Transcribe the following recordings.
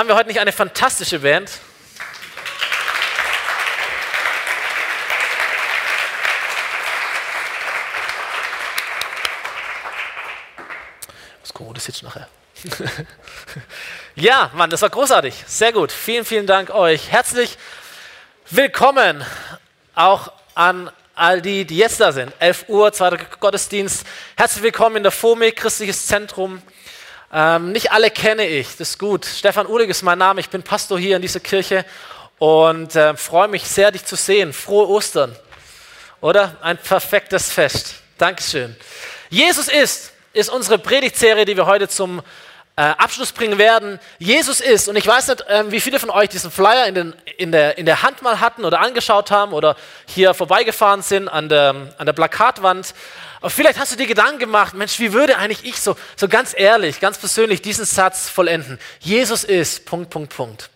Haben wir heute nicht eine fantastische Band? Was gucken, das jetzt nachher. ja, Mann, das war großartig. Sehr gut. Vielen, vielen Dank euch. Herzlich willkommen auch an all die, die jetzt da sind. 11 Uhr, zweiter Gottesdienst. Herzlich willkommen in der FOME, Christliches Zentrum. Ähm, nicht alle kenne ich, das ist gut. Stefan Uhlig ist mein Name, ich bin Pastor hier in dieser Kirche und äh, freue mich sehr, dich zu sehen. Frohe Ostern, oder? Ein perfektes Fest. Dankeschön. Jesus ist, ist unsere Predigtserie, die wir heute zum äh, Abschluss bringen werden. Jesus ist, und ich weiß nicht, äh, wie viele von euch diesen Flyer in, den, in, der, in der Hand mal hatten oder angeschaut haben oder hier vorbeigefahren sind an der, an der Plakatwand. Aber vielleicht hast du dir Gedanken gemacht, Mensch, wie würde eigentlich ich so, so ganz ehrlich, ganz persönlich diesen Satz vollenden? Jesus ist, Punkt, Punkt, Punkt.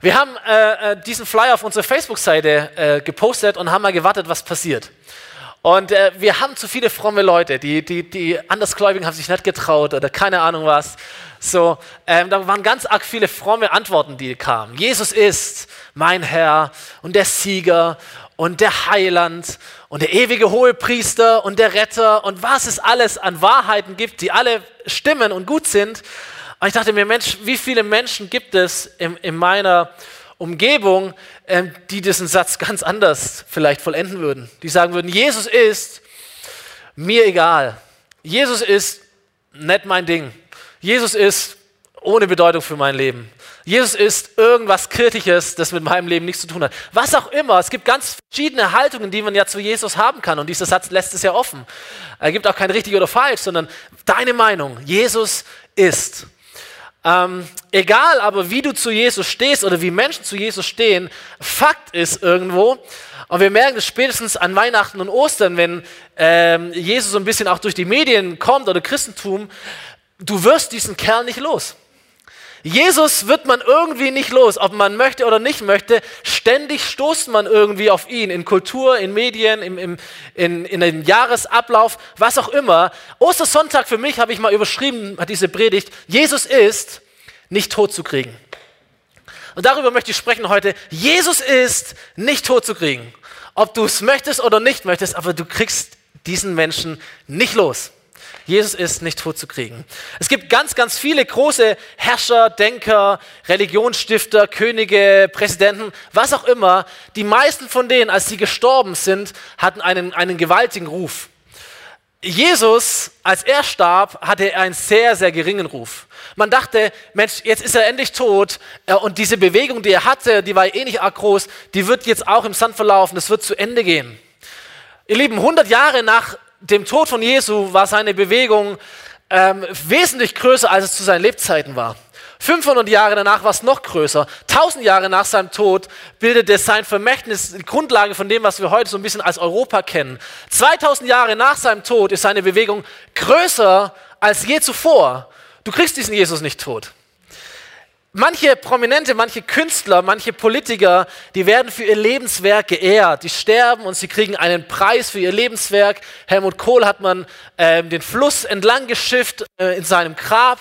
Wir haben äh, äh, diesen Flyer auf unserer Facebook-Seite äh, gepostet und haben mal gewartet, was passiert. Und äh, wir haben zu viele fromme Leute, die, die, die Andersgläubigen haben sich nicht getraut oder keine Ahnung was. So, ähm, da waren ganz arg viele fromme Antworten, die kamen. Jesus ist mein Herr und der Sieger und der Heiland und der ewige Hohepriester und der Retter und was es alles an Wahrheiten gibt, die alle stimmen und gut sind. Und ich dachte mir, Mensch, wie viele Menschen gibt es in, in meiner Umgebung, ähm, die diesen Satz ganz anders vielleicht vollenden würden? Die sagen würden, Jesus ist mir egal. Jesus ist nicht mein Ding. Jesus ist ohne Bedeutung für mein Leben. Jesus ist irgendwas Kritisches, das mit meinem Leben nichts zu tun hat. Was auch immer. Es gibt ganz verschiedene Haltungen, die man ja zu Jesus haben kann. Und dieser Satz lässt es ja offen. Er gibt auch kein richtig oder falsch, sondern deine Meinung. Jesus ist. Ähm, egal aber, wie du zu Jesus stehst oder wie Menschen zu Jesus stehen, Fakt ist irgendwo, und wir merken es spätestens an Weihnachten und Ostern, wenn ähm, Jesus so ein bisschen auch durch die Medien kommt oder Christentum, du wirst diesen Kerl nicht los. Jesus wird man irgendwie nicht los, ob man möchte oder nicht möchte. Ständig stoßt man irgendwie auf ihn, in Kultur, in Medien, im, im, in, in den Jahresablauf, was auch immer. Ostersonntag für mich habe ich mal überschrieben, hat diese Predigt, Jesus ist nicht tot zu kriegen. Und darüber möchte ich sprechen heute. Jesus ist nicht tot zu kriegen. Ob du es möchtest oder nicht möchtest, aber du kriegst diesen Menschen nicht los. Jesus ist nicht tot zu kriegen. Es gibt ganz, ganz viele große Herrscher, Denker, Religionsstifter, Könige, Präsidenten, was auch immer. Die meisten von denen, als sie gestorben sind, hatten einen, einen gewaltigen Ruf. Jesus, als er starb, hatte er einen sehr, sehr geringen Ruf. Man dachte, Mensch, jetzt ist er endlich tot äh, und diese Bewegung, die er hatte, die war eh nicht arg groß, die wird jetzt auch im Sand verlaufen, das wird zu Ende gehen. Ihr Lieben, 100 Jahre nach dem Tod von Jesu war seine Bewegung ähm, wesentlich größer, als es zu seinen Lebzeiten war. 500 Jahre danach war es noch größer. 1000 Jahre nach seinem Tod bildete sein Vermächtnis die Grundlage von dem, was wir heute so ein bisschen als Europa kennen. 2000 Jahre nach seinem Tod ist seine Bewegung größer als je zuvor. Du kriegst diesen Jesus nicht tot. Manche Prominente, manche Künstler, manche Politiker, die werden für ihr Lebenswerk geehrt. Die sterben und sie kriegen einen Preis für ihr Lebenswerk. Helmut Kohl hat man äh, den Fluss entlang geschifft äh, in seinem Grab.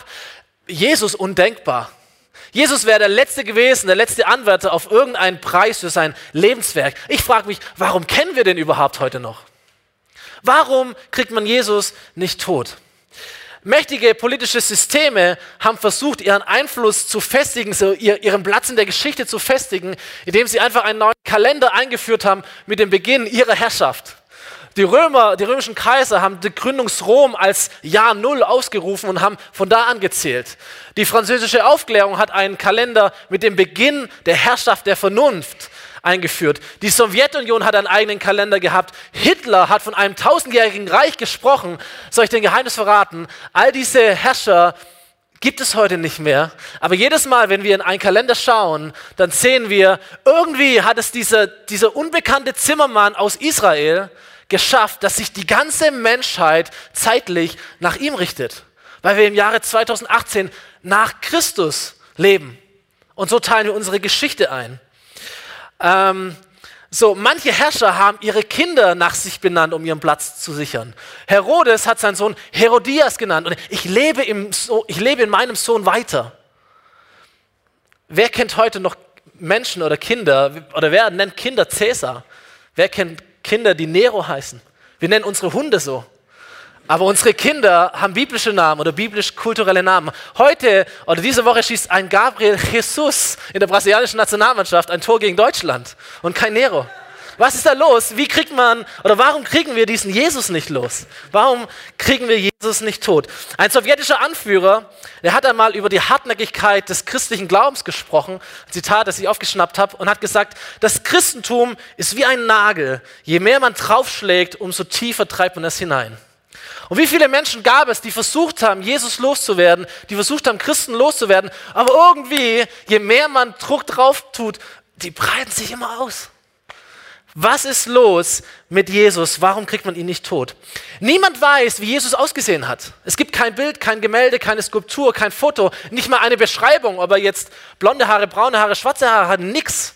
Jesus undenkbar. Jesus wäre der Letzte gewesen, der letzte Anwärter auf irgendeinen Preis für sein Lebenswerk. Ich frage mich, warum kennen wir den überhaupt heute noch? Warum kriegt man Jesus nicht tot? Mächtige politische Systeme haben versucht, ihren Einfluss zu festigen, so ihren Platz in der Geschichte zu festigen, indem sie einfach einen neuen Kalender eingeführt haben mit dem Beginn ihrer Herrschaft. Die Römer, die römischen Kaiser haben die Gründungsrom als Jahr Null ausgerufen und haben von da an gezählt. Die französische Aufklärung hat einen Kalender mit dem Beginn der Herrschaft der Vernunft eingeführt. Die Sowjetunion hat einen eigenen Kalender gehabt. Hitler hat von einem tausendjährigen Reich gesprochen. Soll ich den Geheimnis verraten? All diese Herrscher gibt es heute nicht mehr. Aber jedes Mal, wenn wir in einen Kalender schauen, dann sehen wir, irgendwie hat es dieser, dieser unbekannte Zimmermann aus Israel geschafft, dass sich die ganze Menschheit zeitlich nach ihm richtet. Weil wir im Jahre 2018 nach Christus leben. Und so teilen wir unsere Geschichte ein. Ähm, so, manche Herrscher haben ihre Kinder nach sich benannt, um ihren Platz zu sichern. Herodes hat seinen Sohn Herodias genannt und ich lebe, im so ich lebe in meinem Sohn weiter. wer kennt heute noch Menschen oder Kinder, oder wer nennt Kinder Cäsar? Wer kennt Kinder, die Nero heißen? Wir nennen unsere Hunde so. Aber unsere Kinder haben biblische Namen oder biblisch-kulturelle Namen. Heute oder diese Woche schießt ein Gabriel Jesus in der brasilianischen Nationalmannschaft ein Tor gegen Deutschland und kein Nero. Was ist da los? Wie kriegt man oder warum kriegen wir diesen Jesus nicht los? Warum kriegen wir Jesus nicht tot? Ein sowjetischer Anführer, der hat einmal über die Hartnäckigkeit des christlichen Glaubens gesprochen, ein Zitat, das ich aufgeschnappt habe, und hat gesagt, das Christentum ist wie ein Nagel. Je mehr man draufschlägt, umso tiefer treibt man es hinein. Und wie viele Menschen gab es, die versucht haben, Jesus loszuwerden, die versucht haben, Christen loszuwerden, aber irgendwie, je mehr man Druck drauf tut, die breiten sich immer aus. Was ist los mit Jesus? Warum kriegt man ihn nicht tot? Niemand weiß, wie Jesus ausgesehen hat. Es gibt kein Bild, kein Gemälde, keine Skulptur, kein Foto, nicht mal eine Beschreibung, ob er jetzt blonde Haare, braune Haare, schwarze Haare hat, nix.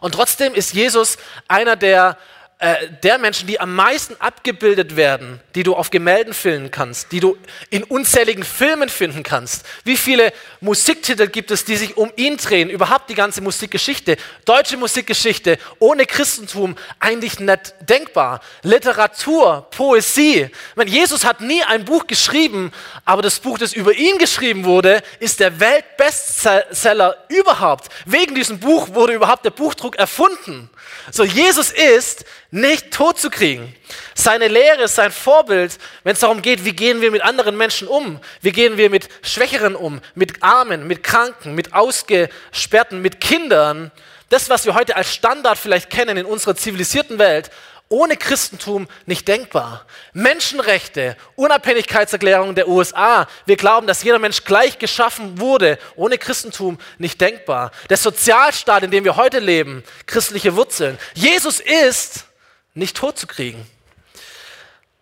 Und trotzdem ist Jesus einer der äh, der Menschen, die am meisten abgebildet werden, die du auf Gemälden filmen kannst, die du in unzähligen Filmen finden kannst. Wie viele Musiktitel gibt es, die sich um ihn drehen? Überhaupt die ganze Musikgeschichte, deutsche Musikgeschichte, ohne Christentum eigentlich nicht denkbar. Literatur, Poesie. Ich meine, Jesus hat nie ein Buch geschrieben, aber das Buch, das über ihn geschrieben wurde, ist der Weltbestseller überhaupt. Wegen diesem Buch wurde überhaupt der Buchdruck erfunden. So, Jesus ist nicht tot zu kriegen. Seine Lehre ist sein Vorbild, wenn es darum geht, wie gehen wir mit anderen Menschen um? Wie gehen wir mit Schwächeren um? Mit Armen, mit Kranken, mit Ausgesperrten, mit Kindern? Das, was wir heute als Standard vielleicht kennen in unserer zivilisierten Welt, ohne Christentum nicht denkbar. Menschenrechte, Unabhängigkeitserklärung der USA. Wir glauben, dass jeder Mensch gleich geschaffen wurde. Ohne Christentum nicht denkbar. Der Sozialstaat, in dem wir heute leben, christliche Wurzeln. Jesus ist nicht tot zu kriegen.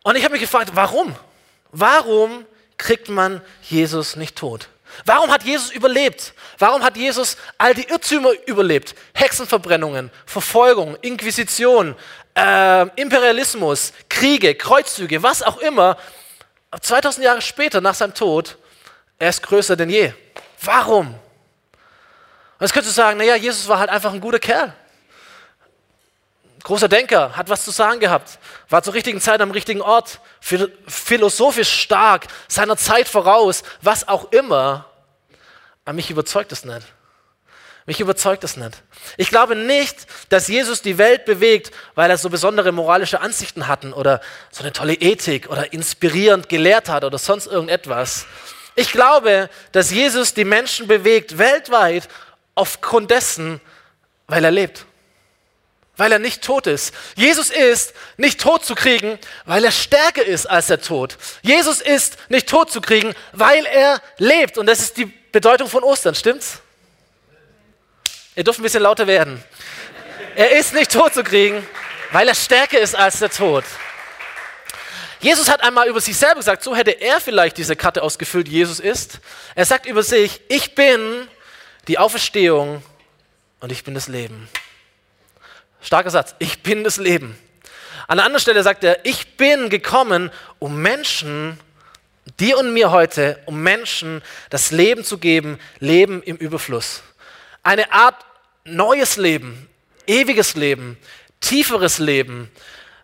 Und ich habe mich gefragt, warum? Warum kriegt man Jesus nicht tot? Warum hat Jesus überlebt? Warum hat Jesus all die Irrtümer überlebt? Hexenverbrennungen, Verfolgung, Inquisition, äh, Imperialismus, Kriege, Kreuzzüge, was auch immer. 2000 Jahre später, nach seinem Tod, er ist größer denn je. Warum? Und jetzt könntest du sagen, naja, Jesus war halt einfach ein guter Kerl. Großer Denker, hat was zu sagen gehabt, war zur richtigen Zeit am richtigen Ort, philosophisch stark, seiner Zeit voraus, was auch immer. Aber mich überzeugt es nicht. Mich überzeugt es nicht. Ich glaube nicht, dass Jesus die Welt bewegt, weil er so besondere moralische Ansichten hatten oder so eine tolle Ethik oder inspirierend gelehrt hat oder sonst irgendetwas. Ich glaube, dass Jesus die Menschen bewegt weltweit aufgrund dessen, weil er lebt. Weil er nicht tot ist. Jesus ist nicht tot zu kriegen, weil er stärker ist als der Tod. Jesus ist nicht tot zu kriegen, weil er lebt. Und das ist die Bedeutung von Ostern, stimmt's? Ihr dürft ein bisschen lauter werden. Er ist nicht tot zu kriegen, weil er stärker ist als der Tod. Jesus hat einmal über sich selber gesagt, so hätte er vielleicht diese Karte ausgefüllt, Jesus ist. Er sagt über sich, ich bin die Auferstehung und ich bin das Leben. Starker Satz, ich bin das Leben. An einer anderen Stelle sagt er, ich bin gekommen, um Menschen, dir und mir heute, um Menschen das Leben zu geben, Leben im Überfluss. Eine Art neues Leben, ewiges Leben, tieferes Leben,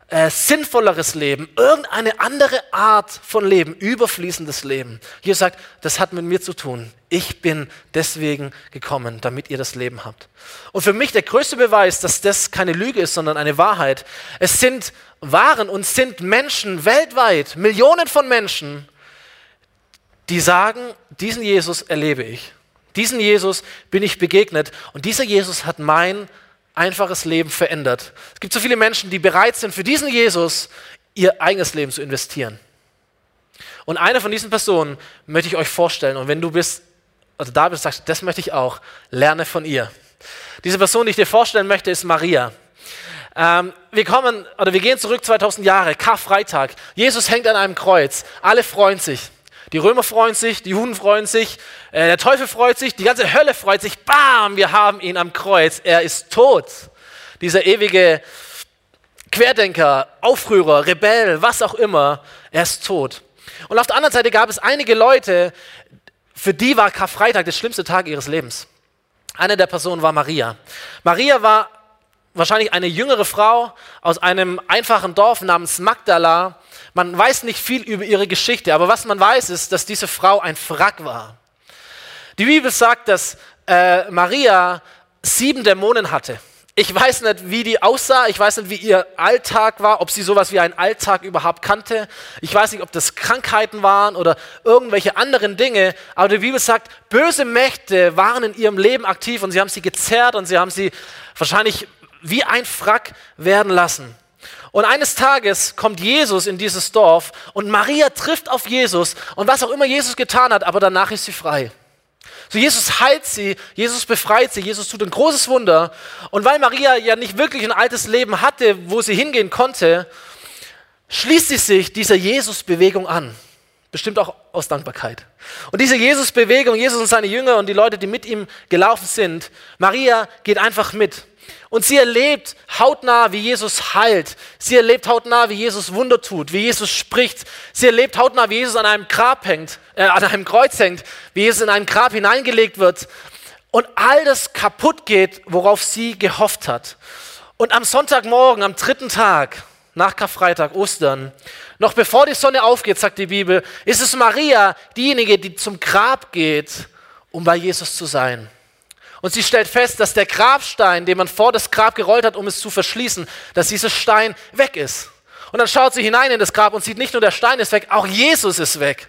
äh, sinnvolleres Leben, irgendeine andere Art von Leben, überfließendes Leben. Hier sagt, das hat mit mir zu tun. Ich bin deswegen gekommen, damit ihr das Leben habt. Und für mich der größte Beweis, dass das keine Lüge ist, sondern eine Wahrheit. Es sind waren und sind Menschen weltweit, Millionen von Menschen, die sagen, diesen Jesus erlebe ich. Diesen Jesus bin ich begegnet und dieser Jesus hat mein einfaches Leben verändert. Es gibt so viele Menschen, die bereit sind, für diesen Jesus ihr eigenes Leben zu investieren. Und eine von diesen Personen möchte ich euch vorstellen. Und wenn du bist, also da bist, sagst, das möchte ich auch, lerne von ihr. Diese Person, die ich dir vorstellen möchte, ist Maria. Ähm, wir kommen, oder wir gehen zurück 2000 Jahre, Karfreitag. Jesus hängt an einem Kreuz. Alle freuen sich. Die Römer freuen sich, die Juden freuen sich, äh, der Teufel freut sich, die ganze Hölle freut sich. Bam, wir haben ihn am Kreuz. Er ist tot. Dieser ewige Querdenker, Aufrührer, Rebell, was auch immer, er ist tot. Und auf der anderen Seite gab es einige Leute, für die war Karfreitag der schlimmste Tag ihres Lebens. Eine der Personen war Maria. Maria war wahrscheinlich eine jüngere Frau aus einem einfachen Dorf namens Magdala. Man weiß nicht viel über ihre Geschichte, aber was man weiß ist, dass diese Frau ein Frack war. Die Bibel sagt, dass äh, Maria sieben Dämonen hatte. Ich weiß nicht, wie die aussah, ich weiß nicht, wie ihr Alltag war, ob sie sowas wie einen Alltag überhaupt kannte. Ich weiß nicht, ob das Krankheiten waren oder irgendwelche anderen Dinge, aber die Bibel sagt, böse Mächte waren in ihrem Leben aktiv und sie haben sie gezerrt und sie haben sie wahrscheinlich wie ein Frack werden lassen. Und eines Tages kommt Jesus in dieses Dorf und Maria trifft auf Jesus und was auch immer Jesus getan hat, aber danach ist sie frei. So Jesus heilt sie, Jesus befreit sie, Jesus tut ein großes Wunder. Und weil Maria ja nicht wirklich ein altes Leben hatte, wo sie hingehen konnte, schließt sie sich dieser Jesus-Bewegung an. Bestimmt auch aus Dankbarkeit. Und diese Jesus-Bewegung, Jesus und seine Jünger und die Leute, die mit ihm gelaufen sind, Maria geht einfach mit. Und sie erlebt hautnah, wie Jesus heilt. Sie erlebt hautnah, wie Jesus Wunder tut, wie Jesus spricht. Sie erlebt hautnah, wie Jesus an einem Grab hängt, äh, an einem Kreuz hängt, wie Jesus in ein Grab hineingelegt wird. Und all das kaputt geht, worauf sie gehofft hat. Und am Sonntagmorgen, am dritten Tag, nach Karfreitag, Ostern, noch bevor die Sonne aufgeht, sagt die Bibel, ist es Maria, diejenige, die zum Grab geht, um bei Jesus zu sein. Und sie stellt fest, dass der Grabstein, den man vor das Grab gerollt hat, um es zu verschließen, dass dieser Stein weg ist. Und dann schaut sie hinein in das Grab und sieht nicht nur der Stein ist weg, auch Jesus ist weg.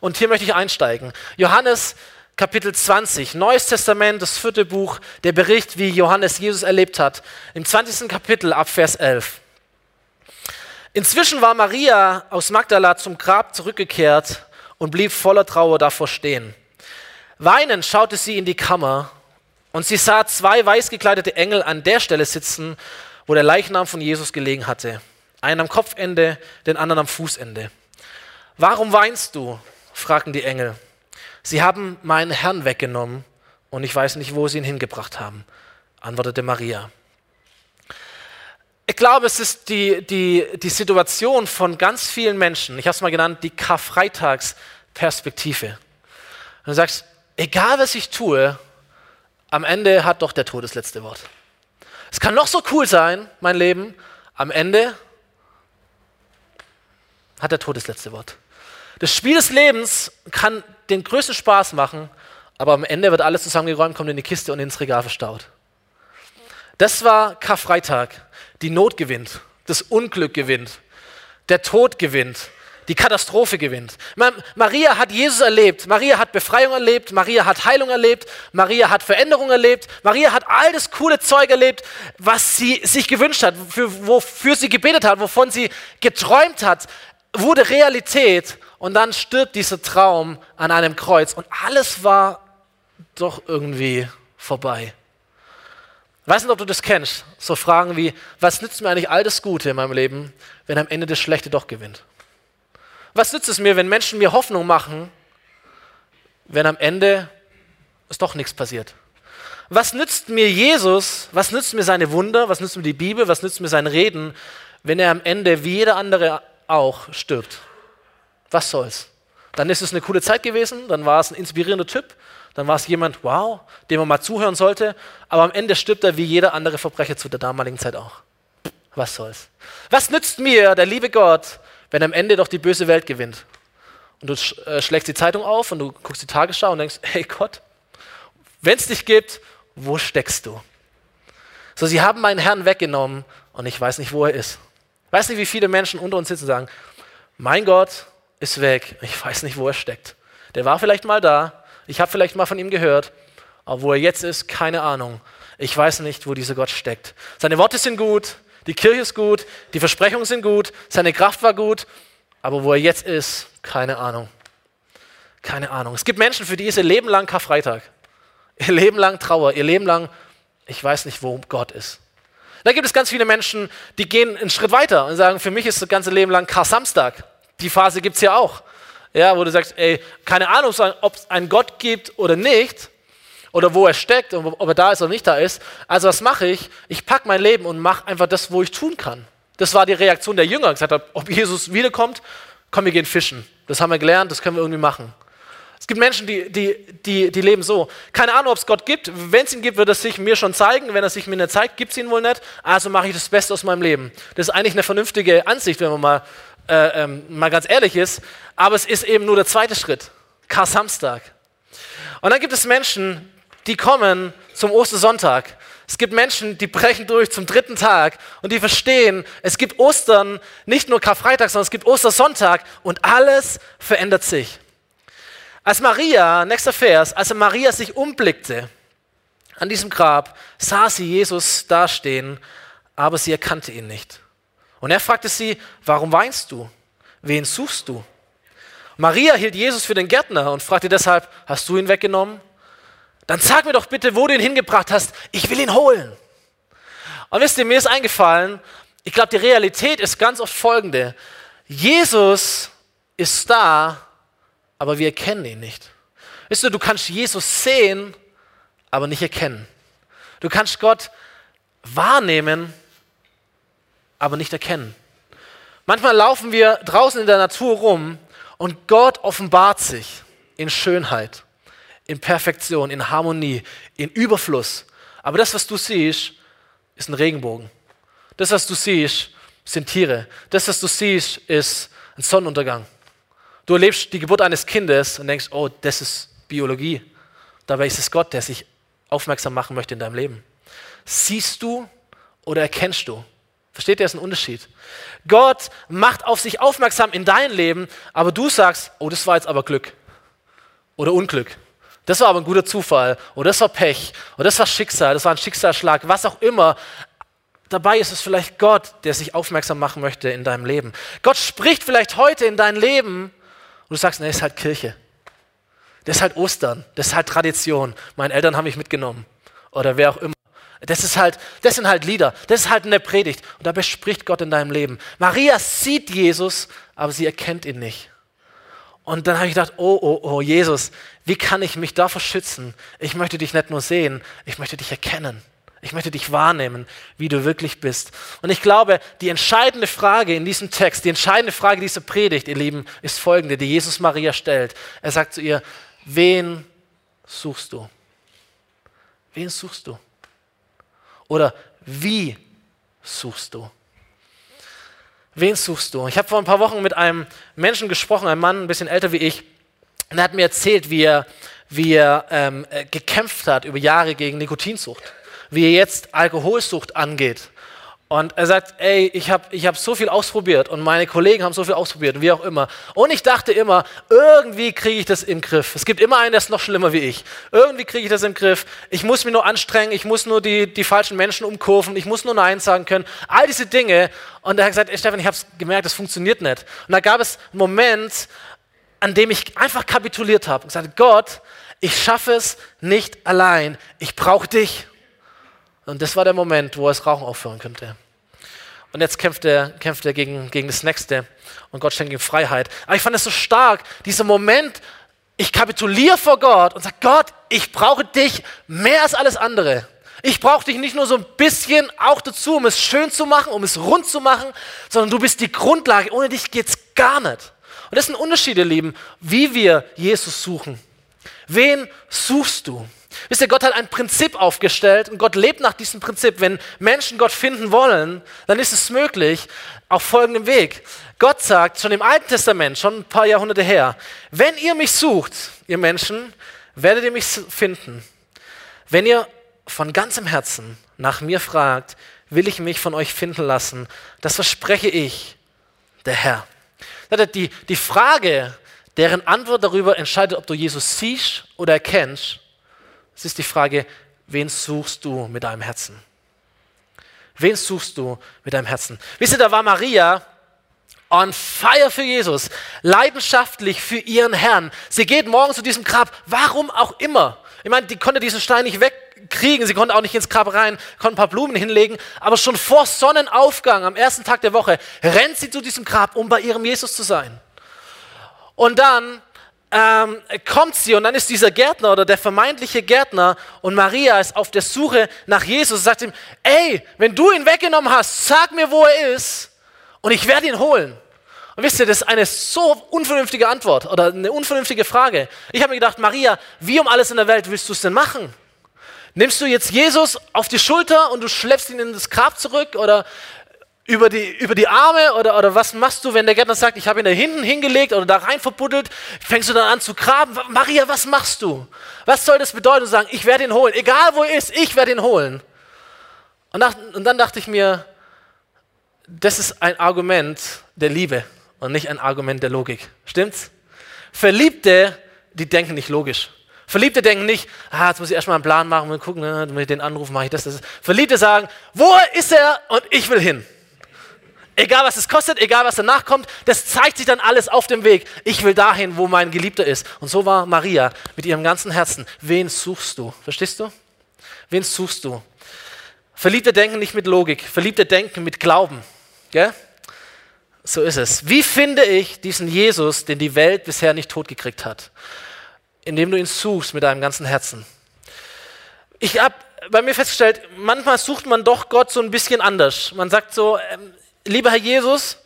Und hier möchte ich einsteigen. Johannes Kapitel 20, Neues Testament, das vierte Buch, der Bericht, wie Johannes Jesus erlebt hat. Im 20. Kapitel ab Vers 11. Inzwischen war Maria aus Magdala zum Grab zurückgekehrt und blieb voller Trauer davor stehen. Weinend schaute sie in die Kammer und sie sah zwei weiß gekleidete Engel an der Stelle sitzen, wo der Leichnam von Jesus gelegen hatte. Einen am Kopfende, den anderen am Fußende. Warum weinst du? fragten die Engel. Sie haben meinen Herrn weggenommen und ich weiß nicht, wo sie ihn hingebracht haben, antwortete Maria. Ich glaube, es ist die, die, die Situation von ganz vielen Menschen, ich habe es mal genannt, die Karfreitagsperspektive. du sagst, egal was ich tue, am Ende hat doch der Tod das letzte Wort. Es kann noch so cool sein, mein Leben, am Ende hat der Tod das letzte Wort. Das Spiel des Lebens kann den größten Spaß machen, aber am Ende wird alles zusammengeräumt, kommt in die Kiste und ins Regal verstaut. Das war Karfreitag. Die Not gewinnt, das Unglück gewinnt, der Tod gewinnt, die Katastrophe gewinnt. Maria hat Jesus erlebt, Maria hat Befreiung erlebt, Maria hat Heilung erlebt, Maria hat Veränderung erlebt, Maria hat all das coole Zeug erlebt, was sie sich gewünscht hat, für, wofür sie gebetet hat, wovon sie geträumt hat, wurde Realität und dann stirbt dieser Traum an einem Kreuz und alles war doch irgendwie vorbei. Ich weiß nicht, ob du das kennst, so Fragen wie, was nützt mir eigentlich all das Gute in meinem Leben, wenn am Ende das Schlechte doch gewinnt? Was nützt es mir, wenn Menschen mir Hoffnung machen, wenn am Ende es doch nichts passiert? Was nützt mir Jesus, was nützt mir seine Wunder, was nützt mir die Bibel, was nützt mir sein Reden, wenn er am Ende wie jeder andere auch stirbt? Was soll's? Dann ist es eine coole Zeit gewesen, dann war es ein inspirierender Typ, dann war es jemand, wow, dem man mal zuhören sollte, aber am Ende stirbt er wie jeder andere Verbrecher zu der damaligen Zeit auch. Was soll's? Was nützt mir der liebe Gott, wenn am Ende doch die böse Welt gewinnt. Und du äh, schlägst die Zeitung auf und du guckst die Tagesschau und denkst, hey Gott, wenn es dich gibt, wo steckst du? So, sie haben meinen Herrn weggenommen und ich weiß nicht, wo er ist. Ich weiß nicht, wie viele Menschen unter uns sitzen und sagen, mein Gott ist weg, ich weiß nicht, wo er steckt. Der war vielleicht mal da, ich habe vielleicht mal von ihm gehört, aber wo er jetzt ist, keine Ahnung. Ich weiß nicht, wo dieser Gott steckt. Seine Worte sind gut, die Kirche ist gut, die Versprechungen sind gut, seine Kraft war gut, aber wo er jetzt ist, keine Ahnung. Keine Ahnung. Es gibt Menschen, für die ist ihr Leben lang Karfreitag. Ihr Leben lang Trauer, ihr Leben lang, ich weiß nicht, wo Gott ist. Da gibt es ganz viele Menschen, die gehen einen Schritt weiter und sagen, für mich ist das ganze Leben lang Kar-Samstag. Die Phase gibt es ja auch. Ja, wo du sagst, ey, keine Ahnung, ob es einen Gott gibt oder nicht, oder wo er steckt und ob er da ist oder nicht da ist. Also was mache ich? Ich packe mein Leben und mache einfach das, wo ich tun kann. Das war die Reaktion der Jünger. Gesagt hat, ob Jesus wiederkommt, komm, wir gehen fischen. Das haben wir gelernt, das können wir irgendwie machen. Es gibt Menschen, die, die, die, die leben so. Keine Ahnung, ob es Gott gibt. Wenn es ihn gibt, wird er sich mir schon zeigen. Wenn er sich mir nicht zeigt, gibt es ihn wohl nicht. Also mache ich das Beste aus meinem Leben. Das ist eigentlich eine vernünftige Ansicht, wenn man mal, äh, ähm, mal ganz ehrlich ist. Aber es ist eben nur der zweite Schritt. Kar Samstag. Und dann gibt es Menschen, die kommen zum Ostersonntag. Es gibt Menschen, die brechen durch zum dritten Tag und die verstehen, es gibt Ostern, nicht nur Karfreitag, sondern es gibt Ostersonntag und alles verändert sich. Als Maria, nächster Vers, als Maria sich umblickte an diesem Grab, sah sie Jesus dastehen, aber sie erkannte ihn nicht. Und er fragte sie, warum weinst du? Wen suchst du? Maria hielt Jesus für den Gärtner und fragte deshalb, hast du ihn weggenommen? Dann sag mir doch bitte, wo du ihn hingebracht hast. Ich will ihn holen. Und wisst ihr, mir ist eingefallen, ich glaube, die Realität ist ganz oft folgende. Jesus ist da, aber wir erkennen ihn nicht. Weißt du, du kannst Jesus sehen, aber nicht erkennen. Du kannst Gott wahrnehmen, aber nicht erkennen. Manchmal laufen wir draußen in der Natur rum und Gott offenbart sich in Schönheit, in Perfektion, in Harmonie, in Überfluss. Aber das, was du siehst, ist ein Regenbogen. Das, was du siehst, sind Tiere. Das, was du siehst, ist ein Sonnenuntergang. Du erlebst die Geburt eines Kindes und denkst, oh, das ist Biologie. Dabei ist es Gott, der sich aufmerksam machen möchte in deinem Leben. Siehst du oder erkennst du? Versteht ihr, das ist ein Unterschied. Gott macht auf sich aufmerksam in dein Leben, aber du sagst, oh, das war jetzt aber Glück oder Unglück. Das war aber ein guter Zufall oder das war Pech oder das war Schicksal, das war ein Schicksalsschlag, was auch immer. Dabei ist es vielleicht Gott, der sich aufmerksam machen möchte in deinem Leben. Gott spricht vielleicht heute in dein Leben und du sagst, nee, ist halt Kirche. Das ist halt Ostern. Das ist halt Tradition. Meine Eltern haben mich mitgenommen. Oder wer auch immer. Das, ist halt, das sind halt Lieder. Das ist halt eine Predigt. Und dabei spricht Gott in deinem Leben. Maria sieht Jesus, aber sie erkennt ihn nicht. Und dann habe ich gedacht, oh, oh, oh, Jesus, wie kann ich mich davor schützen? Ich möchte dich nicht nur sehen, ich möchte dich erkennen. Ich möchte dich wahrnehmen, wie du wirklich bist. Und ich glaube, die entscheidende Frage in diesem Text, die entscheidende Frage dieser Predigt, ihr Lieben, ist folgende, die Jesus Maria stellt. Er sagt zu ihr, wen suchst du? Wen suchst du? Oder wie suchst du? Wen suchst du? Ich habe vor ein paar Wochen mit einem Menschen gesprochen, einem Mann, ein bisschen älter wie ich, und er hat mir erzählt, wie er, wie er ähm, äh, gekämpft hat über Jahre gegen Nikotinsucht wie er jetzt Alkoholsucht angeht. Und er sagt, ey, ich habe ich hab so viel ausprobiert und meine Kollegen haben so viel ausprobiert und wie auch immer. Und ich dachte immer, irgendwie kriege ich das im Griff. Es gibt immer einen, der ist noch schlimmer wie ich. Irgendwie kriege ich das im Griff. Ich muss mich nur anstrengen, ich muss nur die, die falschen Menschen umkurven, ich muss nur Nein sagen können. All diese Dinge. Und er hat gesagt, ey, Stefan, ich habe gemerkt, das funktioniert nicht. Und da gab es einen Moment, an dem ich einfach kapituliert habe und gesagt, Gott, ich schaffe es nicht allein. Ich brauche dich. Und das war der Moment, wo er das Rauchen aufhören könnte. Und jetzt kämpft er, kämpft er gegen, gegen das Nächste und Gott schenkt ihm Freiheit. Aber ich fand es so stark, dieser Moment, ich kapituliere vor Gott und sage, Gott, ich brauche dich mehr als alles andere. Ich brauche dich nicht nur so ein bisschen auch dazu, um es schön zu machen, um es rund zu machen, sondern du bist die Grundlage. Ohne dich geht es gar nicht. Und das sind Unterschiede, Lieben, wie wir Jesus suchen. Wen suchst du? Wisst ihr, Gott hat ein Prinzip aufgestellt und Gott lebt nach diesem Prinzip. Wenn Menschen Gott finden wollen, dann ist es möglich auf folgendem Weg. Gott sagt schon im Alten Testament, schon ein paar Jahrhunderte her, wenn ihr mich sucht, ihr Menschen, werdet ihr mich finden. Wenn ihr von ganzem Herzen nach mir fragt, will ich mich von euch finden lassen. Das verspreche ich, der Herr. Die, Frage, deren Antwort darüber entscheidet, ob du Jesus siehst oder erkennst, es ist die Frage, wen suchst du mit deinem Herzen? Wen suchst du mit deinem Herzen? Wisst ihr, da war Maria on fire für Jesus, leidenschaftlich für ihren Herrn. Sie geht morgen zu diesem Grab, warum auch immer. Ich meine, die konnte diesen Stein nicht wegkriegen, sie konnte auch nicht ins Grab rein, konnte ein paar Blumen hinlegen, aber schon vor Sonnenaufgang am ersten Tag der Woche rennt sie zu diesem Grab, um bei ihrem Jesus zu sein. Und dann ähm, kommt sie und dann ist dieser Gärtner oder der vermeintliche Gärtner und Maria ist auf der Suche nach Jesus und sagt ihm, ey, wenn du ihn weggenommen hast, sag mir, wo er ist und ich werde ihn holen. Und wisst ihr, das ist eine so unvernünftige Antwort oder eine unvernünftige Frage. Ich habe mir gedacht, Maria, wie um alles in der Welt willst du es denn machen? Nimmst du jetzt Jesus auf die Schulter und du schleppst ihn in das Grab zurück oder über die, über die Arme oder, oder was machst du, wenn der Gärtner sagt, ich habe ihn da hinten hingelegt oder da rein verbuddelt, fängst du dann an zu graben? Maria, was machst du? Was soll das bedeuten? Sagen, ich werde ihn holen, egal wo er ist, ich werde ihn holen. Und, nach, und dann dachte ich mir, das ist ein Argument der Liebe und nicht ein Argument der Logik. Stimmt's? Verliebte, die denken nicht logisch. Verliebte denken nicht, ah, jetzt muss ich erstmal einen Plan machen und gucken, ne, wenn ich den Anruf mache ich das, das. Verliebte sagen, wo ist er und ich will hin. Egal was es kostet, egal was danach kommt, das zeigt sich dann alles auf dem Weg. Ich will dahin, wo mein Geliebter ist. Und so war Maria mit ihrem ganzen Herzen. Wen suchst du? Verstehst du? Wen suchst du? Verliebte denken nicht mit Logik, Verliebte denken mit Glauben. Gell? So ist es. Wie finde ich diesen Jesus, den die Welt bisher nicht totgekriegt hat? Indem du ihn suchst mit deinem ganzen Herzen. Ich habe bei mir festgestellt, manchmal sucht man doch Gott so ein bisschen anders. Man sagt so, ähm, lieber Herr Jesus,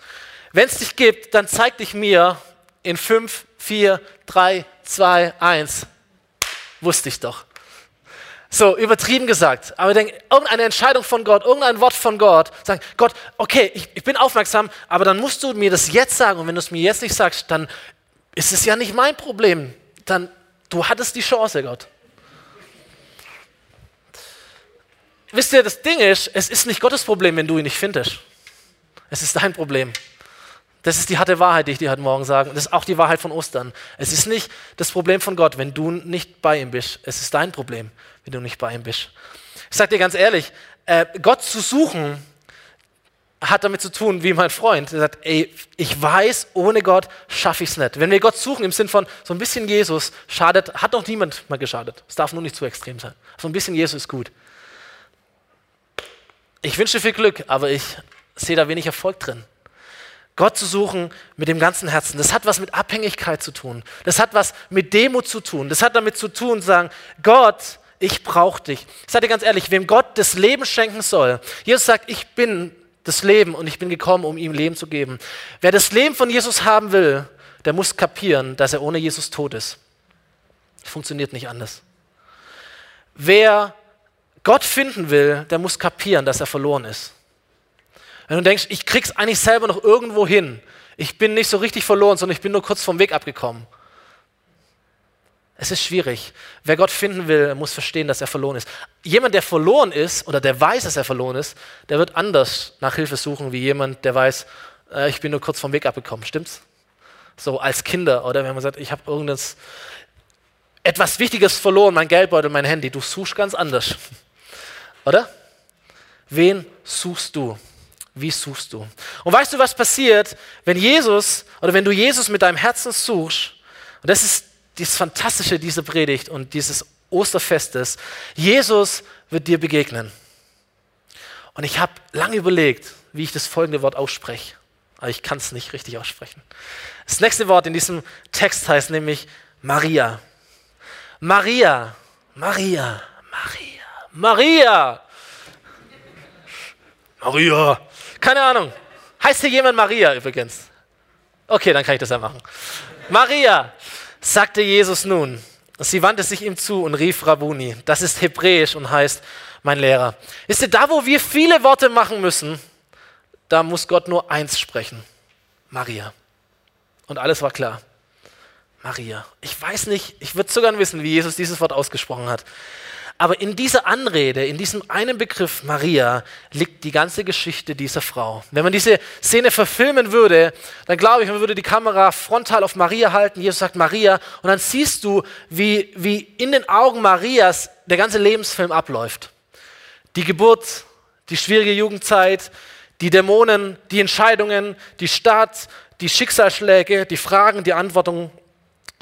wenn es dich gibt, dann zeig dich mir in 5, 4, 3, 2, 1. Wusste ich doch. So, übertrieben gesagt. Aber denk, irgendeine Entscheidung von Gott, irgendein Wort von Gott, sagen, Gott, okay, ich, ich bin aufmerksam, aber dann musst du mir das jetzt sagen. Und wenn du es mir jetzt nicht sagst, dann ist es ja nicht mein Problem. Dann, du hattest die Chance, Gott. Wisst ihr, das Ding ist, es ist nicht Gottes Problem, wenn du ihn nicht findest. Es ist dein Problem. Das ist die harte Wahrheit, die ich dir heute Morgen sage. Das ist auch die Wahrheit von Ostern. Es ist nicht das Problem von Gott, wenn du nicht bei ihm bist. Es ist dein Problem, wenn du nicht bei ihm bist. Ich sage dir ganz ehrlich, äh, Gott zu suchen hat damit zu tun, wie mein Freund, der sagt, ey, ich weiß, ohne Gott schaffe ich es nicht. Wenn wir Gott suchen im Sinn von so ein bisschen Jesus, schadet, hat doch niemand mal geschadet. Es darf nur nicht zu extrem sein. So ein bisschen Jesus ist gut. Ich wünsche viel Glück, aber ich sehe da wenig Erfolg drin. Gott zu suchen mit dem ganzen Herzen, das hat was mit Abhängigkeit zu tun. Das hat was mit Demut zu tun. Das hat damit zu tun, zu sagen, Gott, ich brauche dich. Ich sage dir ganz ehrlich, wem Gott das Leben schenken soll, Jesus sagt, ich bin das Leben und ich bin gekommen, um ihm Leben zu geben. Wer das Leben von Jesus haben will, der muss kapieren, dass er ohne Jesus tot ist. Funktioniert nicht anders. Wer Gott finden will, der muss kapieren, dass er verloren ist. Wenn du denkst, ich krieg's eigentlich selber noch irgendwo hin, ich bin nicht so richtig verloren, sondern ich bin nur kurz vom Weg abgekommen. Es ist schwierig. Wer Gott finden will, muss verstehen, dass er verloren ist. Jemand, der verloren ist oder der weiß, dass er verloren ist, der wird anders nach Hilfe suchen wie jemand, der weiß, äh, ich bin nur kurz vom Weg abgekommen. Stimmt's? So als Kinder oder wenn man sagt, ich habe irgendwas etwas Wichtiges verloren, mein Geldbeutel, mein Handy. Du suchst ganz anders, oder? Wen suchst du? Wie suchst du? Und weißt du, was passiert, wenn Jesus oder wenn du Jesus mit deinem Herzen suchst? Und das ist das Fantastische dieser Predigt und dieses Osterfestes. Jesus wird dir begegnen. Und ich habe lange überlegt, wie ich das folgende Wort ausspreche. Aber ich kann es nicht richtig aussprechen. Das nächste Wort in diesem Text heißt nämlich Maria. Maria, Maria, Maria, Maria. Maria. Keine Ahnung. Heißt hier jemand Maria übrigens? Okay, dann kann ich das ja machen. Maria, sagte Jesus nun. Sie wandte sich ihm zu und rief Rabuni. Das ist hebräisch und heißt mein Lehrer. Ist ihr da, wo wir viele Worte machen müssen, da muss Gott nur eins sprechen. Maria. Und alles war klar. Maria. Ich weiß nicht, ich würde sogar wissen, wie Jesus dieses Wort ausgesprochen hat. Aber in dieser Anrede, in diesem einen Begriff Maria, liegt die ganze Geschichte dieser Frau. Wenn man diese Szene verfilmen würde, dann glaube ich, man würde die Kamera frontal auf Maria halten. Jesus sagt Maria. Und dann siehst du, wie, wie in den Augen Marias der ganze Lebensfilm abläuft. Die Geburt, die schwierige Jugendzeit, die Dämonen, die Entscheidungen, die Stadt, die Schicksalsschläge, die Fragen, die Antworten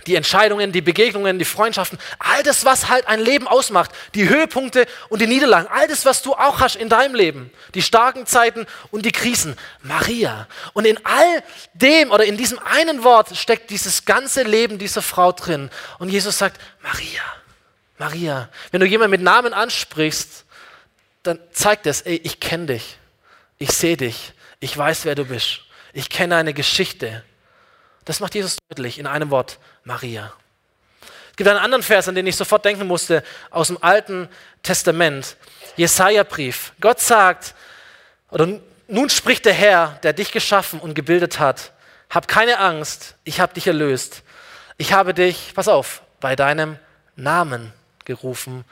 die Entscheidungen, die Begegnungen, die Freundschaften, all das, was halt ein Leben ausmacht, die Höhepunkte und die Niederlagen, all das, was du auch hast in deinem Leben, die starken Zeiten und die Krisen, Maria. Und in all dem oder in diesem einen Wort steckt dieses ganze Leben dieser Frau drin. Und Jesus sagt, Maria, Maria. Wenn du jemanden mit Namen ansprichst, dann zeigt es, ey, ich kenne dich, ich sehe dich, ich weiß, wer du bist. Ich kenne eine Geschichte. Das macht Jesus deutlich in einem Wort, Maria. Es gibt einen anderen Vers, an den ich sofort denken musste, aus dem Alten Testament, Jesaja-Brief. Gott sagt, oder nun spricht der Herr, der dich geschaffen und gebildet hat, hab keine Angst, ich habe dich erlöst. Ich habe dich, pass auf, bei deinem Namen gerufen,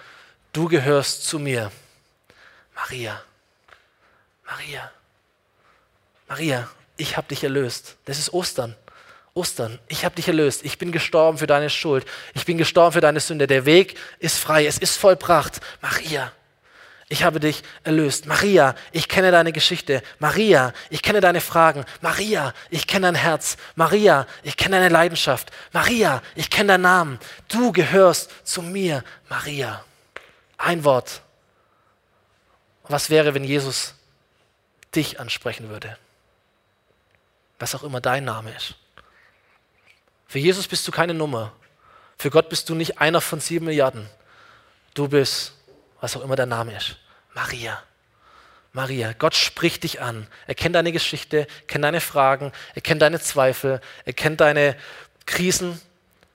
du gehörst zu mir. Maria, Maria, Maria, ich habe dich erlöst. Das ist Ostern. Ostern, ich habe dich erlöst. Ich bin gestorben für deine Schuld. Ich bin gestorben für deine Sünde. Der Weg ist frei. Es ist vollbracht. Maria, ich habe dich erlöst. Maria, ich kenne deine Geschichte. Maria, ich kenne deine Fragen. Maria, ich kenne dein Herz. Maria, ich kenne deine Leidenschaft. Maria, ich kenne deinen Namen. Du gehörst zu mir. Maria. Ein Wort. Was wäre, wenn Jesus dich ansprechen würde? Was auch immer dein Name ist. Für Jesus bist du keine Nummer. Für Gott bist du nicht einer von sieben Milliarden. Du bist, was auch immer dein Name ist. Maria. Maria, Gott spricht dich an. Er kennt deine Geschichte, kennt deine Fragen, er kennt deine Zweifel, er kennt deine Krisen,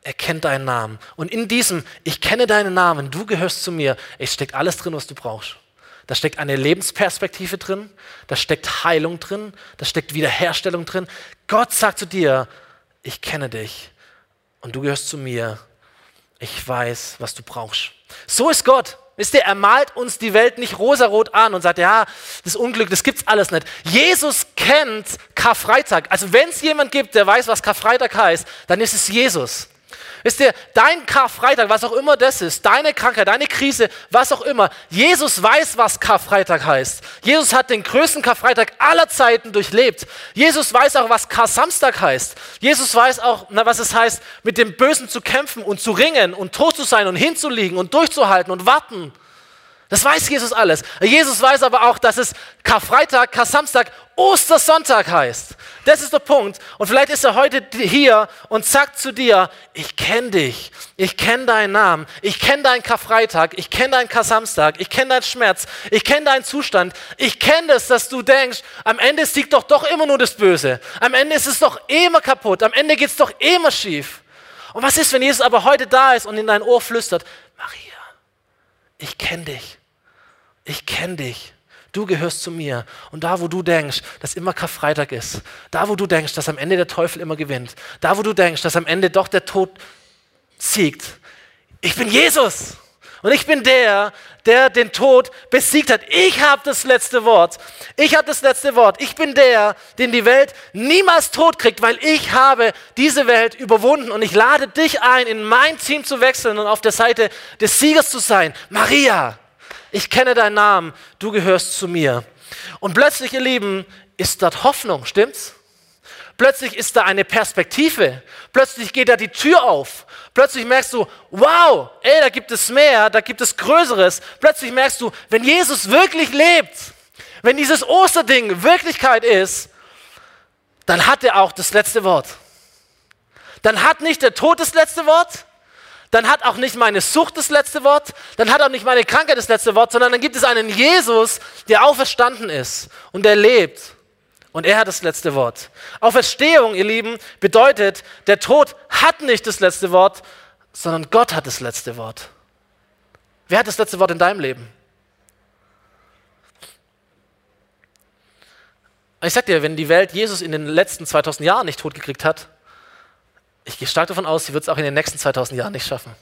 er kennt deinen Namen. Und in diesem, ich kenne deinen Namen, du gehörst zu mir, es steckt alles drin, was du brauchst. Da steckt eine Lebensperspektive drin, da steckt Heilung drin, da steckt Wiederherstellung drin. Gott sagt zu dir, ich kenne dich und du gehörst zu mir. Ich weiß, was du brauchst. So ist Gott. Wisst ihr, er malt uns die Welt nicht rosarot an und sagt, ja, das Unglück, das gibt's alles nicht. Jesus kennt Karfreitag. Also wenn es jemand gibt, der weiß, was Karfreitag heißt, dann ist es Jesus. Wisst ihr, dein Karfreitag, was auch immer das ist, deine Krankheit, deine Krise, was auch immer, Jesus weiß, was Karfreitag heißt. Jesus hat den größten Karfreitag aller Zeiten durchlebt. Jesus weiß auch, was Kar-Samstag heißt. Jesus weiß auch, na, was es heißt, mit dem Bösen zu kämpfen und zu ringen und tot zu sein und hinzuliegen und durchzuhalten und warten. Das weiß Jesus alles. Jesus weiß aber auch, dass es Karfreitag, Kar-Samstag, Ostersonntag heißt. Das ist der Punkt. Und vielleicht ist er heute hier und sagt zu dir, ich kenne dich, ich kenne deinen Namen, ich kenne deinen Karfreitag, ich kenne deinen Kar-Samstag, ich kenne deinen Schmerz, ich kenne deinen Zustand, ich kenne das, dass du denkst, am Ende siegt doch doch immer nur das Böse. Am Ende ist es doch immer kaputt, am Ende geht es doch immer schief. Und was ist, wenn Jesus aber heute da ist und in dein Ohr flüstert, Maria, ich kenne dich. Ich kenne dich. Du gehörst zu mir. Und da, wo du denkst, dass immer Karfreitag ist, da, wo du denkst, dass am Ende der Teufel immer gewinnt, da, wo du denkst, dass am Ende doch der Tod siegt, ich bin Jesus. Und ich bin der, der den Tod besiegt hat. Ich habe das letzte Wort. Ich habe das letzte Wort. Ich bin der, den die Welt niemals tot kriegt, weil ich habe diese Welt überwunden. Und ich lade dich ein, in mein Team zu wechseln und auf der Seite des Siegers zu sein. Maria, ich kenne deinen Namen, du gehörst zu mir. Und plötzlich, ihr Lieben, ist dort Hoffnung, stimmt's? Plötzlich ist da eine Perspektive. Plötzlich geht da die Tür auf. Plötzlich merkst du, wow, ey, da gibt es mehr, da gibt es Größeres. Plötzlich merkst du, wenn Jesus wirklich lebt, wenn dieses Osterding Wirklichkeit ist, dann hat er auch das letzte Wort. Dann hat nicht der Tod das letzte Wort, dann hat auch nicht meine Sucht das letzte Wort, dann hat auch nicht meine Krankheit das letzte Wort, sondern dann gibt es einen Jesus, der auferstanden ist und der lebt. Und er hat das letzte Wort. Auferstehung, ihr Lieben, bedeutet, der Tod hat nicht das letzte Wort, sondern Gott hat das letzte Wort. Wer hat das letzte Wort in deinem Leben? Ich sag dir, wenn die Welt Jesus in den letzten 2000 Jahren nicht totgekriegt hat, ich gehe stark davon aus, sie wird es auch in den nächsten 2000 Jahren nicht schaffen.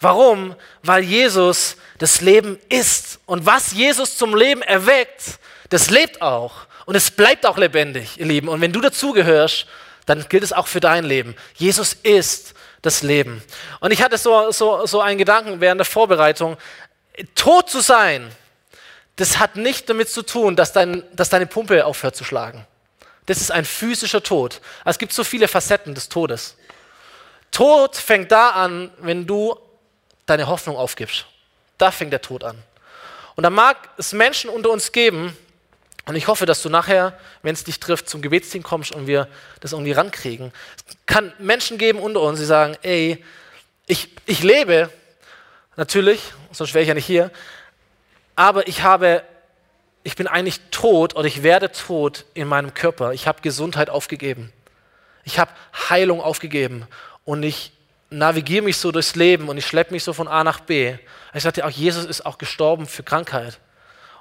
Warum? Weil Jesus das Leben ist. Und was Jesus zum Leben erweckt, das lebt auch. Und es bleibt auch lebendig, ihr Lieben. Und wenn du dazugehörst, dann gilt es auch für dein Leben. Jesus ist das Leben. Und ich hatte so, so, so einen Gedanken während der Vorbereitung. Tot zu sein, das hat nicht damit zu tun, dass, dein, dass deine Pumpe aufhört zu schlagen. Das ist ein physischer Tod. Es gibt so viele Facetten des Todes. Tod fängt da an, wenn du deine Hoffnung aufgibst. Da fängt der Tod an. Und da mag es Menschen unter uns geben, und ich hoffe, dass du nachher, wenn es dich trifft, zum Gebetsteam kommst und wir das irgendwie rankriegen. Es kann Menschen geben unter uns, die sagen, ey, ich, ich lebe, natürlich, sonst wäre ich ja nicht hier, aber ich habe ich bin eigentlich tot oder ich werde tot in meinem Körper. Ich habe Gesundheit aufgegeben. Ich habe Heilung aufgegeben und ich navigiere mich so durchs Leben und ich schleppe mich so von A nach B. Ich sagte auch, Jesus ist auch gestorben für Krankheit.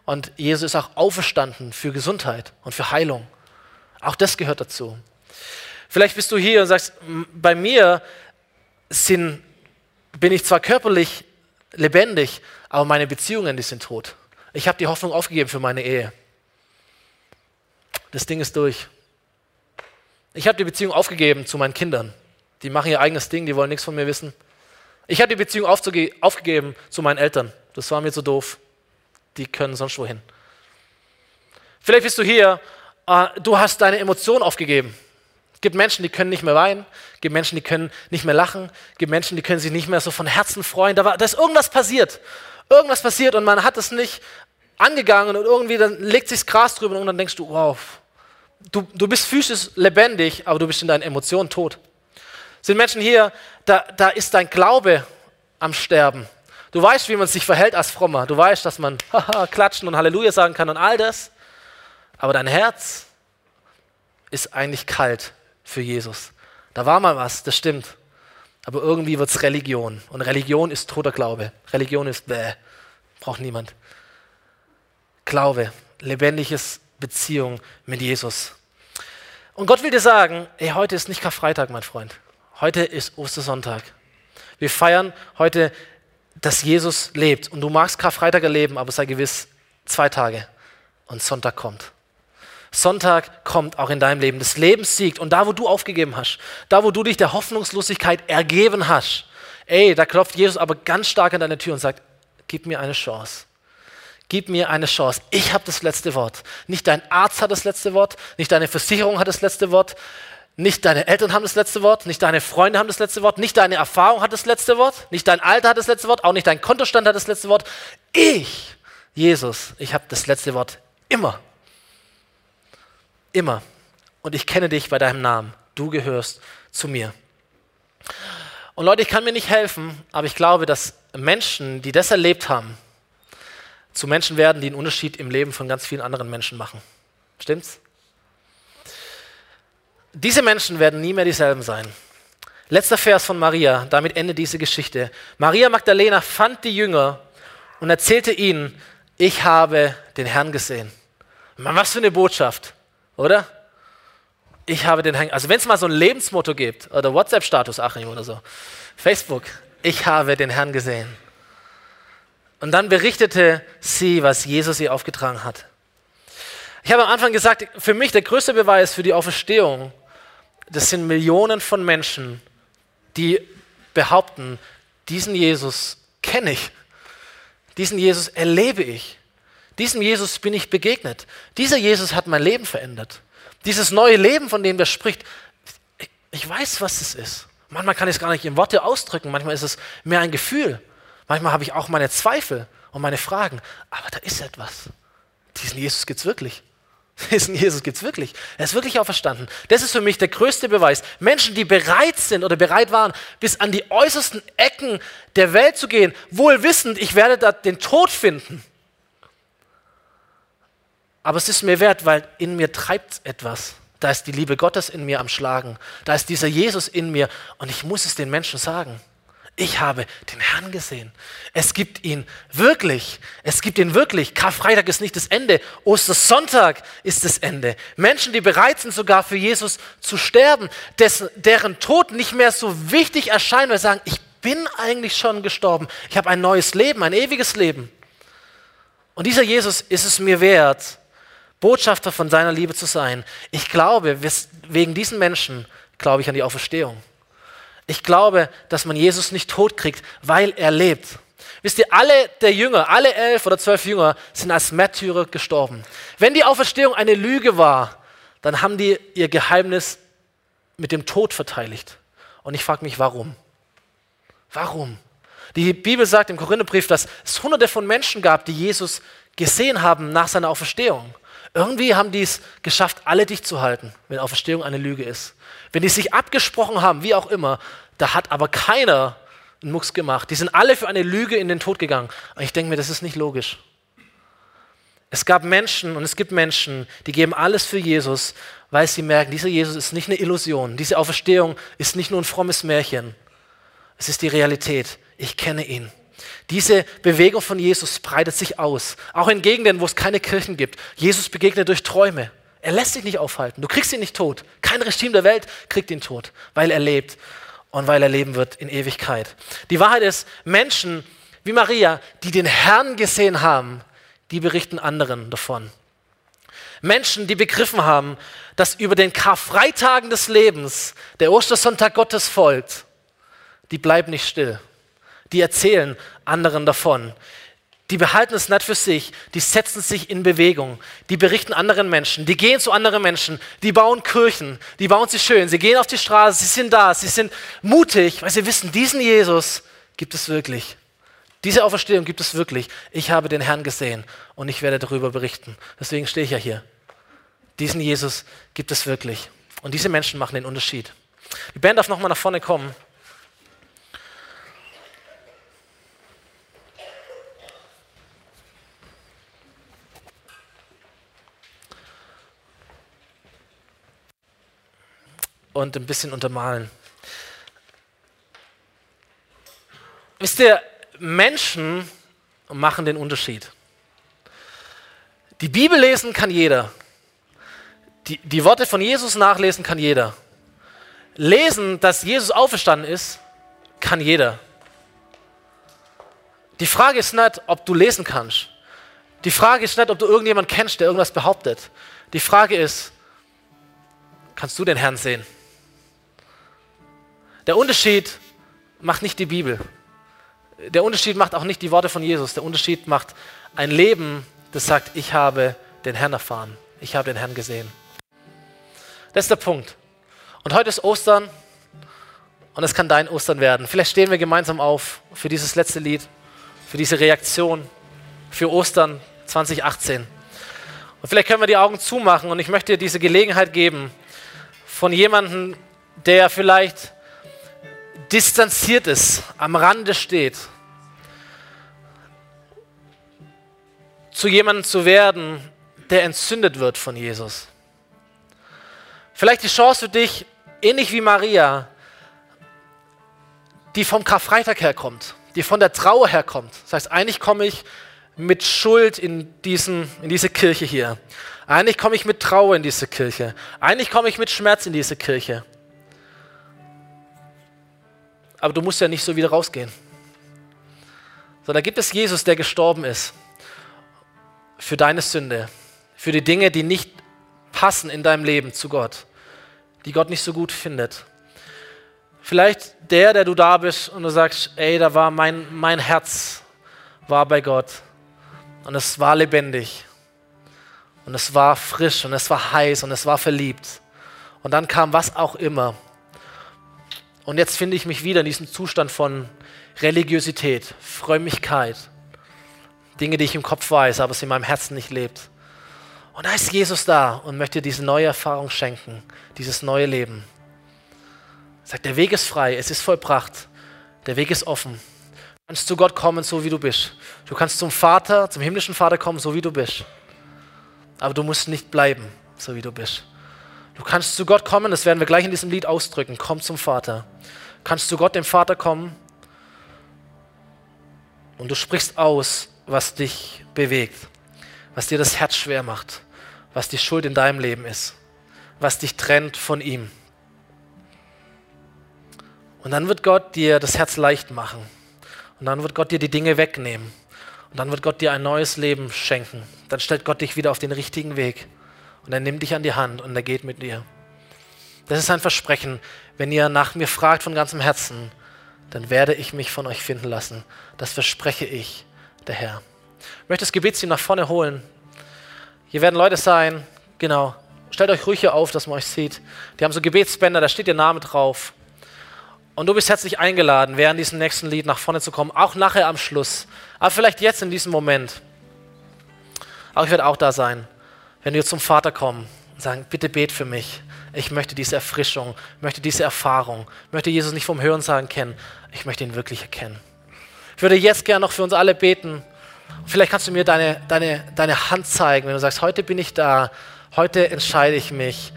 Und Jesus ist auch auferstanden für Gesundheit und für Heilung. Auch das gehört dazu. Vielleicht bist du hier und sagst, bei mir sind, bin ich zwar körperlich lebendig, aber meine Beziehungen, die sind tot. Ich habe die Hoffnung aufgegeben für meine Ehe. Das Ding ist durch. Ich habe die Beziehung aufgegeben zu meinen Kindern. Die machen ihr eigenes Ding, die wollen nichts von mir wissen. Ich habe die Beziehung aufgegeben zu meinen Eltern. Das war mir zu doof. Die können sonst wohin. Vielleicht bist du hier, äh, du hast deine Emotionen aufgegeben. Es gibt Menschen, die können nicht mehr weinen, es gibt Menschen, die können nicht mehr lachen, es gibt Menschen, die können sich nicht mehr so von Herzen freuen. Da, war, da ist irgendwas passiert. Irgendwas passiert und man hat es nicht angegangen und irgendwie dann legt sich das Gras drüber und dann denkst du, wow, du, du bist physisch lebendig, aber du bist in deinen Emotionen tot. Sind Menschen hier, da, da ist dein Glaube am Sterben. Du weißt, wie man sich verhält als Frommer. Du weißt, dass man klatschen und Halleluja sagen kann und all das. Aber dein Herz ist eigentlich kalt für Jesus. Da war mal was, das stimmt. Aber irgendwie wird es Religion. Und Religion ist toter Glaube. Religion ist bäh. Braucht niemand. Glaube, lebendiges Beziehung mit Jesus. Und Gott will dir sagen, ey, heute ist nicht Karfreitag, mein Freund. Heute ist Ostersonntag. Wir feiern heute, dass Jesus lebt. Und du magst Karfreitag erleben, aber sei gewiss, zwei Tage und Sonntag kommt. Sonntag kommt auch in deinem Leben. Das Leben siegt. Und da, wo du aufgegeben hast, da, wo du dich der Hoffnungslosigkeit ergeben hast, ey, da klopft Jesus aber ganz stark an deine Tür und sagt, gib mir eine Chance. Gib mir eine Chance. Ich habe das letzte Wort. Nicht dein Arzt hat das letzte Wort, nicht deine Versicherung hat das letzte Wort, nicht deine Eltern haben das letzte Wort, nicht deine Freunde haben das letzte Wort, nicht deine Erfahrung hat das letzte Wort, nicht dein Alter hat das letzte Wort, auch nicht dein Kontostand hat das letzte Wort. Ich, Jesus, ich habe das letzte Wort immer. Immer. Und ich kenne dich bei deinem Namen. Du gehörst zu mir. Und Leute, ich kann mir nicht helfen, aber ich glaube, dass Menschen, die das erlebt haben, zu Menschen werden, die einen Unterschied im Leben von ganz vielen anderen Menschen machen. Stimmt's? Diese Menschen werden nie mehr dieselben sein. Letzter Vers von Maria, damit endet diese Geschichte. Maria Magdalena fand die Jünger und erzählte ihnen, ich habe den Herrn gesehen. Was für eine Botschaft, oder? Ich habe den Herrn, also wenn es mal so ein Lebensmotto gibt, oder WhatsApp-Status, Achim oder so, Facebook, ich habe den Herrn gesehen. Und dann berichtete sie, was Jesus ihr aufgetragen hat. Ich habe am Anfang gesagt, für mich der größte Beweis für die Auferstehung, das sind Millionen von Menschen, die behaupten, diesen Jesus kenne ich, diesen Jesus erlebe ich, diesem Jesus bin ich begegnet, dieser Jesus hat mein Leben verändert. Dieses neue Leben, von dem er spricht, ich weiß, was es ist. Manchmal kann ich es gar nicht in Worte ausdrücken, manchmal ist es mehr ein Gefühl. Manchmal habe ich auch meine Zweifel und meine Fragen, aber da ist etwas. Diesen Jesus gibt es wirklich. Diesen Jesus gibt es wirklich. Er ist wirklich auferstanden. Das ist für mich der größte Beweis. Menschen, die bereit sind oder bereit waren, bis an die äußersten Ecken der Welt zu gehen, wohl wissend, ich werde da den Tod finden. Aber es ist mir wert, weil in mir treibt etwas. Da ist die Liebe Gottes in mir am Schlagen. Da ist dieser Jesus in mir und ich muss es den Menschen sagen. Ich habe den Herrn gesehen. Es gibt ihn wirklich. Es gibt ihn wirklich. Karfreitag ist nicht das Ende. Ostersonntag ist das Ende. Menschen, die bereit sind, sogar für Jesus zu sterben, dessen, deren Tod nicht mehr so wichtig erscheint, weil sie sagen, ich bin eigentlich schon gestorben. Ich habe ein neues Leben, ein ewiges Leben. Und dieser Jesus ist es mir wert, Botschafter von seiner Liebe zu sein. Ich glaube, wegen diesen Menschen glaube ich an die Auferstehung. Ich glaube, dass man Jesus nicht tot kriegt, weil er lebt. Wisst ihr, alle der Jünger, alle elf oder zwölf Jünger sind als Märtyrer gestorben. Wenn die Auferstehung eine Lüge war, dann haben die ihr Geheimnis mit dem Tod verteidigt. Und ich frage mich, warum? Warum? Die Bibel sagt im Korintherbrief, dass es hunderte von Menschen gab, die Jesus gesehen haben nach seiner Auferstehung. Irgendwie haben die es geschafft, alle dicht zu halten, wenn Auferstehung eine Lüge ist. Wenn die sich abgesprochen haben, wie auch immer, da hat aber keiner einen Mucks gemacht. Die sind alle für eine Lüge in den Tod gegangen. Und ich denke mir, das ist nicht logisch. Es gab Menschen und es gibt Menschen, die geben alles für Jesus, weil sie merken, dieser Jesus ist nicht eine Illusion. Diese Auferstehung ist nicht nur ein frommes Märchen. Es ist die Realität. Ich kenne ihn. Diese Bewegung von Jesus breitet sich aus. Auch in Gegenden, wo es keine Kirchen gibt. Jesus begegnet durch Träume. Er lässt sich nicht aufhalten. Du kriegst ihn nicht tot. Kein Regime der Welt kriegt ihn tot, weil er lebt und weil er leben wird in Ewigkeit. Die Wahrheit ist, Menschen wie Maria, die den Herrn gesehen haben, die berichten anderen davon. Menschen, die begriffen haben, dass über den Karfreitagen des Lebens der Ostersonntag Gottes folgt, die bleiben nicht still. Die erzählen anderen davon. Die behalten es nicht für sich, die setzen sich in Bewegung, die berichten anderen Menschen, die gehen zu anderen Menschen, die bauen Kirchen, die bauen sie schön, sie gehen auf die Straße, sie sind da, sie sind mutig, weil sie wissen, diesen Jesus gibt es wirklich. Diese Auferstehung gibt es wirklich. Ich habe den Herrn gesehen und ich werde darüber berichten. Deswegen stehe ich ja hier. Diesen Jesus gibt es wirklich. Und diese Menschen machen den Unterschied. Die Band darf nochmal nach vorne kommen. Und ein bisschen untermalen. Wisst ihr, Menschen machen den Unterschied. Die Bibel lesen kann jeder. Die, die Worte von Jesus nachlesen kann jeder. Lesen, dass Jesus auferstanden ist, kann jeder. Die Frage ist nicht, ob du lesen kannst. Die Frage ist nicht, ob du irgendjemanden kennst, der irgendwas behauptet. Die Frage ist, kannst du den Herrn sehen? Der Unterschied macht nicht die Bibel der Unterschied macht auch nicht die Worte von Jesus. Der Unterschied macht ein Leben, das sagt, ich habe den Herrn erfahren. Ich habe den Herrn gesehen. Das ist der Punkt. Und heute ist Ostern und es kann dein Ostern werden. Vielleicht stehen wir gemeinsam auf für dieses letzte Lied, für diese Reaktion, für Ostern 2018. Und vielleicht können wir die Augen zumachen und ich möchte dir diese Gelegenheit geben von jemandem, der vielleicht distanziert ist, am Rande steht, zu jemandem zu werden, der entzündet wird von Jesus. Vielleicht die Chance für dich, ähnlich wie Maria, die vom Karfreitag herkommt, die von der Trauer herkommt. Das heißt, eigentlich komme ich mit Schuld in, diesen, in diese Kirche hier. Eigentlich komme ich mit Trauer in diese Kirche. Eigentlich komme ich mit Schmerz in diese Kirche aber du musst ja nicht so wieder rausgehen. So, da gibt es Jesus, der gestorben ist für deine Sünde, für die Dinge, die nicht passen in deinem Leben zu Gott, die Gott nicht so gut findet. Vielleicht der, der du da bist und du sagst, ey, da war mein, mein Herz, war bei Gott und es war lebendig und es war frisch und es war heiß und es war verliebt. Und dann kam was auch immer und jetzt finde ich mich wieder in diesem Zustand von Religiosität, Frömmigkeit, Dinge, die ich im Kopf weiß, aber es in meinem Herzen nicht lebt. Und da ist Jesus da und möchte diese neue Erfahrung schenken, dieses neue Leben. Er sagt, der Weg ist frei, es ist vollbracht, der Weg ist offen. Du kannst zu Gott kommen, so wie du bist. Du kannst zum Vater, zum himmlischen Vater kommen, so wie du bist. Aber du musst nicht bleiben, so wie du bist. Du kannst zu Gott kommen, das werden wir gleich in diesem Lied ausdrücken. Komm zum Vater. Kannst zu Gott, dem Vater, kommen und du sprichst aus, was dich bewegt, was dir das Herz schwer macht, was die Schuld in deinem Leben ist, was dich trennt von ihm. Und dann wird Gott dir das Herz leicht machen. Und dann wird Gott dir die Dinge wegnehmen. Und dann wird Gott dir ein neues Leben schenken. Dann stellt Gott dich wieder auf den richtigen Weg. Und er nimmt dich an die Hand und er geht mit dir. Das ist ein Versprechen. Wenn ihr nach mir fragt von ganzem Herzen, dann werde ich mich von euch finden lassen. Das verspreche ich, der Herr. Ich möchte das Gebetsteam nach vorne holen. Hier werden Leute sein, genau. Stellt euch ruhig hier auf, dass man euch sieht. Die haben so Gebetsbänder, da steht ihr Name drauf. Und du bist herzlich eingeladen, während diesem nächsten Lied nach vorne zu kommen, auch nachher am Schluss. Aber vielleicht jetzt in diesem Moment. Aber ich werde auch da sein wenn wir zum Vater kommen und sagen, bitte bet für mich. Ich möchte diese Erfrischung, möchte diese Erfahrung, möchte Jesus nicht vom Hörensagen kennen, ich möchte ihn wirklich erkennen. Ich würde jetzt gerne noch für uns alle beten Vielleicht kannst du mir deine, deine, deine Hand zeigen, wenn du sagst, heute bin ich da, heute entscheide ich mich,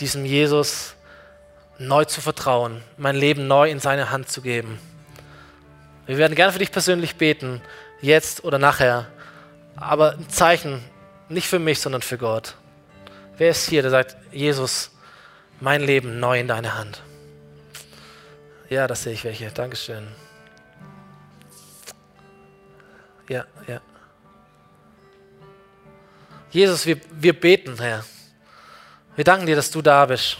diesem Jesus neu zu vertrauen, mein Leben neu in seine Hand zu geben. Wir werden gerne für dich persönlich beten, jetzt oder nachher, aber ein Zeichen, nicht für mich, sondern für Gott. Wer ist hier, der sagt, Jesus, mein Leben neu in deine Hand? Ja, das sehe ich welche. Dankeschön. Ja, ja. Jesus, wir, wir beten, Herr. Wir danken dir, dass du da bist.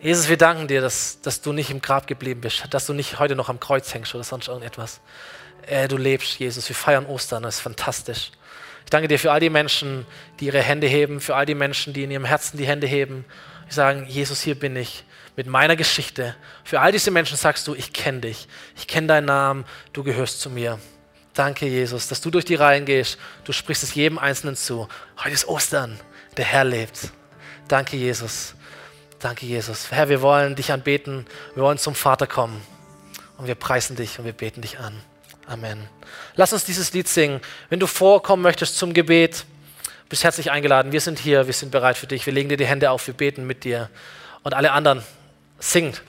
Jesus, wir danken dir, dass, dass du nicht im Grab geblieben bist, dass du nicht heute noch am Kreuz hängst oder sonst irgendetwas. Äh, du lebst, Jesus. Wir feiern Ostern, das ist fantastisch. Ich danke dir für all die Menschen, die ihre Hände heben, für all die Menschen, die in ihrem Herzen die Hände heben. Die sagen, Jesus, hier bin ich mit meiner Geschichte. Für all diese Menschen sagst du, ich kenne dich, ich kenne deinen Namen, du gehörst zu mir. Danke, Jesus, dass du durch die Reihen gehst. Du sprichst es jedem Einzelnen zu. Heute ist Ostern. Der Herr lebt. Danke, Jesus. Danke, Jesus. Herr, wir wollen dich anbeten. Wir wollen zum Vater kommen. Und wir preisen dich und wir beten dich an. Amen. Lass uns dieses Lied singen. Wenn du vorkommen möchtest zum Gebet, bist herzlich eingeladen. Wir sind hier, wir sind bereit für dich. Wir legen dir die Hände auf, wir beten mit dir. Und alle anderen, singt,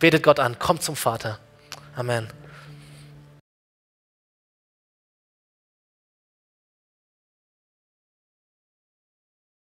betet Gott an, kommt zum Vater. Amen.